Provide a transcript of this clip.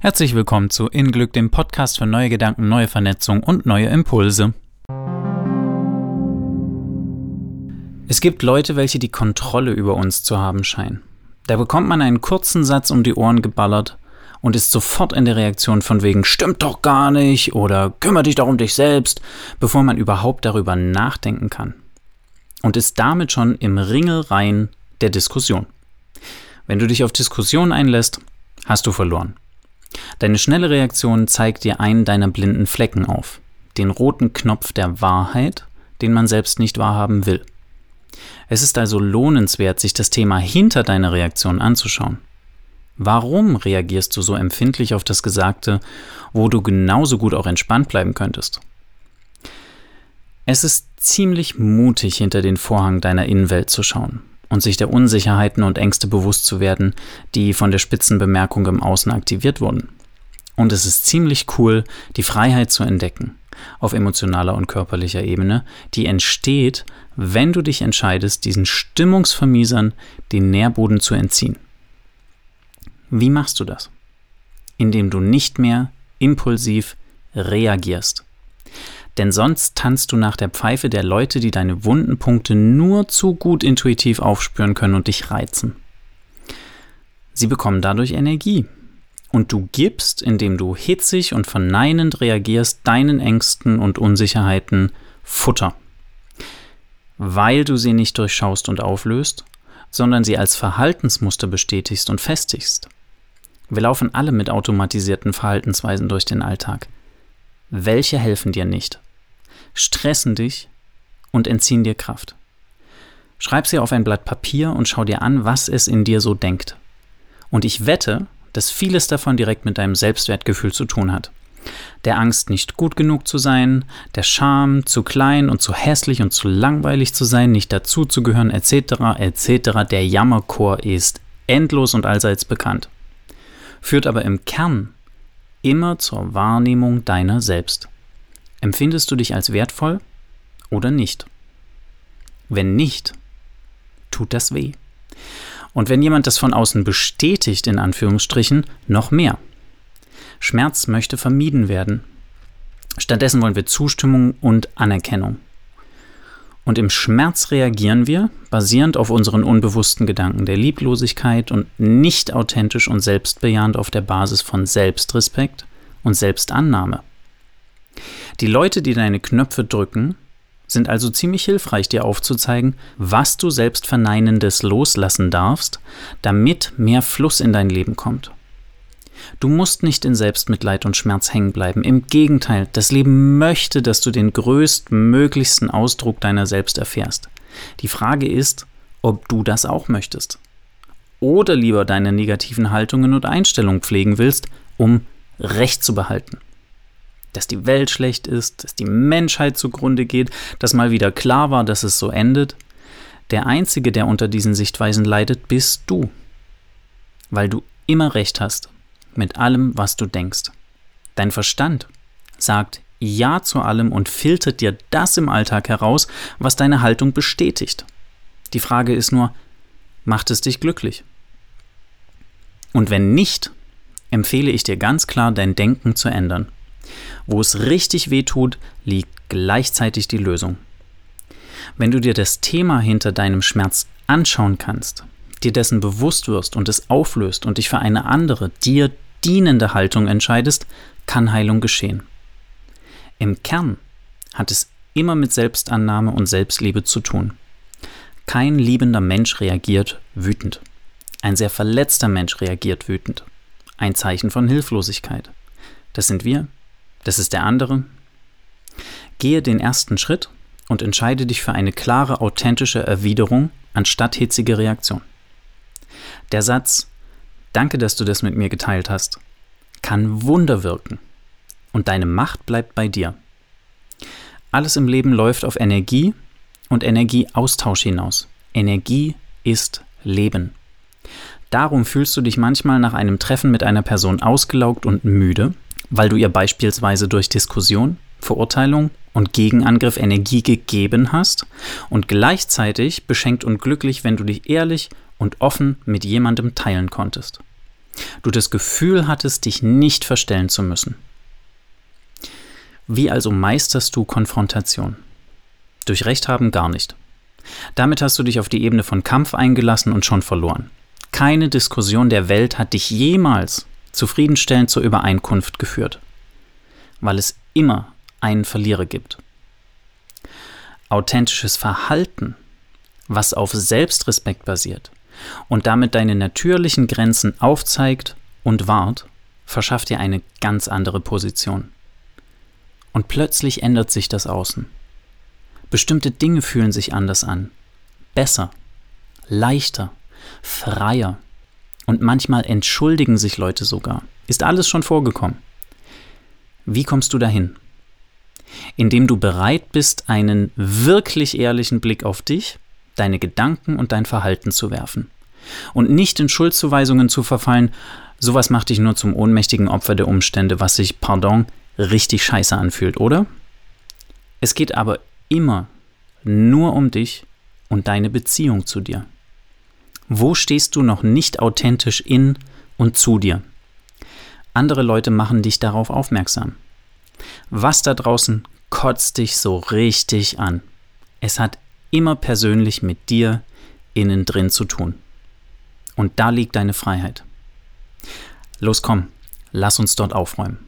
Herzlich willkommen zu In Glück, dem Podcast für neue Gedanken, neue Vernetzung und neue Impulse. Es gibt Leute, welche die Kontrolle über uns zu haben scheinen. Da bekommt man einen kurzen Satz um die Ohren geballert und ist sofort in der Reaktion von wegen stimmt doch gar nicht oder kümmere dich doch um dich selbst, bevor man überhaupt darüber nachdenken kann. Und ist damit schon im Ringelreihen der Diskussion. Wenn du dich auf Diskussion einlässt, hast du verloren. Deine schnelle Reaktion zeigt dir einen deiner blinden Flecken auf, den roten Knopf der Wahrheit, den man selbst nicht wahrhaben will. Es ist also lohnenswert, sich das Thema hinter deiner Reaktion anzuschauen. Warum reagierst du so empfindlich auf das Gesagte, wo du genauso gut auch entspannt bleiben könntest? Es ist ziemlich mutig, hinter den Vorhang deiner Innenwelt zu schauen und sich der Unsicherheiten und Ängste bewusst zu werden, die von der Spitzenbemerkung im Außen aktiviert wurden. Und es ist ziemlich cool, die Freiheit zu entdecken, auf emotionaler und körperlicher Ebene, die entsteht, wenn du dich entscheidest, diesen Stimmungsvermiesern den Nährboden zu entziehen. Wie machst du das? Indem du nicht mehr impulsiv reagierst. Denn sonst tanzt du nach der Pfeife der Leute, die deine wunden Punkte nur zu gut intuitiv aufspüren können und dich reizen. Sie bekommen dadurch Energie. Und du gibst, indem du hitzig und verneinend reagierst, deinen Ängsten und Unsicherheiten Futter. Weil du sie nicht durchschaust und auflöst, sondern sie als Verhaltensmuster bestätigst und festigst. Wir laufen alle mit automatisierten Verhaltensweisen durch den Alltag. Welche helfen dir nicht? Stressen dich und entziehen dir Kraft. Schreib sie auf ein Blatt Papier und schau dir an, was es in dir so denkt. Und ich wette, dass vieles davon direkt mit deinem Selbstwertgefühl zu tun hat. Der Angst, nicht gut genug zu sein, der Scham, zu klein und zu hässlich und zu langweilig zu sein, nicht dazuzugehören, etc., etc. Der Jammerchor ist endlos und allseits bekannt. Führt aber im Kern immer zur Wahrnehmung deiner selbst. Empfindest du dich als wertvoll oder nicht? Wenn nicht, tut das weh. Und wenn jemand das von außen bestätigt, in Anführungsstrichen, noch mehr. Schmerz möchte vermieden werden. Stattdessen wollen wir Zustimmung und Anerkennung. Und im Schmerz reagieren wir, basierend auf unseren unbewussten Gedanken der Lieblosigkeit und nicht authentisch und selbstbejahend auf der Basis von Selbstrespekt und Selbstannahme. Die Leute, die deine Knöpfe drücken, sind also ziemlich hilfreich, dir aufzuzeigen, was du selbst Verneinendes loslassen darfst, damit mehr Fluss in dein Leben kommt. Du musst nicht in Selbstmitleid und Schmerz hängen bleiben. Im Gegenteil, das Leben möchte, dass du den größtmöglichsten Ausdruck deiner selbst erfährst. Die Frage ist, ob du das auch möchtest. Oder lieber deine negativen Haltungen und Einstellungen pflegen willst, um Recht zu behalten dass die Welt schlecht ist, dass die Menschheit zugrunde geht, dass mal wieder klar war, dass es so endet. Der Einzige, der unter diesen Sichtweisen leidet, bist du. Weil du immer recht hast mit allem, was du denkst. Dein Verstand sagt Ja zu allem und filtert dir das im Alltag heraus, was deine Haltung bestätigt. Die Frage ist nur, macht es dich glücklich? Und wenn nicht, empfehle ich dir ganz klar, dein Denken zu ändern. Wo es richtig weh tut, liegt gleichzeitig die Lösung. Wenn du dir das Thema hinter deinem Schmerz anschauen kannst, dir dessen bewusst wirst und es auflöst und dich für eine andere, dir dienende Haltung entscheidest, kann Heilung geschehen. Im Kern hat es immer mit Selbstannahme und Selbstliebe zu tun. Kein liebender Mensch reagiert wütend. Ein sehr verletzter Mensch reagiert wütend. Ein Zeichen von Hilflosigkeit. Das sind wir, das ist der andere. Gehe den ersten Schritt und entscheide dich für eine klare, authentische Erwiderung anstatt hitzige Reaktion. Der Satz Danke, dass du das mit mir geteilt hast, kann Wunder wirken und deine Macht bleibt bei dir. Alles im Leben läuft auf Energie und Energieaustausch hinaus. Energie ist Leben. Darum fühlst du dich manchmal nach einem Treffen mit einer Person ausgelaugt und müde weil du ihr beispielsweise durch Diskussion, Verurteilung und Gegenangriff Energie gegeben hast und gleichzeitig beschenkt und glücklich, wenn du dich ehrlich und offen mit jemandem teilen konntest. Du das Gefühl hattest, dich nicht verstellen zu müssen. Wie also meisterst du Konfrontation? Durch Recht haben gar nicht. Damit hast du dich auf die Ebene von Kampf eingelassen und schon verloren. Keine Diskussion der Welt hat dich jemals zufriedenstellend zur Übereinkunft geführt, weil es immer einen Verlierer gibt. Authentisches Verhalten, was auf Selbstrespekt basiert und damit deine natürlichen Grenzen aufzeigt und wahrt, verschafft dir eine ganz andere Position. Und plötzlich ändert sich das Außen. Bestimmte Dinge fühlen sich anders an, besser, leichter, freier. Und manchmal entschuldigen sich Leute sogar. Ist alles schon vorgekommen. Wie kommst du dahin? Indem du bereit bist, einen wirklich ehrlichen Blick auf dich, deine Gedanken und dein Verhalten zu werfen. Und nicht in Schuldzuweisungen zu verfallen, sowas macht dich nur zum ohnmächtigen Opfer der Umstände, was sich, pardon, richtig scheiße anfühlt, oder? Es geht aber immer nur um dich und deine Beziehung zu dir. Wo stehst du noch nicht authentisch in und zu dir? Andere Leute machen dich darauf aufmerksam. Was da draußen kotzt dich so richtig an? Es hat immer persönlich mit dir innen drin zu tun. Und da liegt deine Freiheit. Los komm, lass uns dort aufräumen.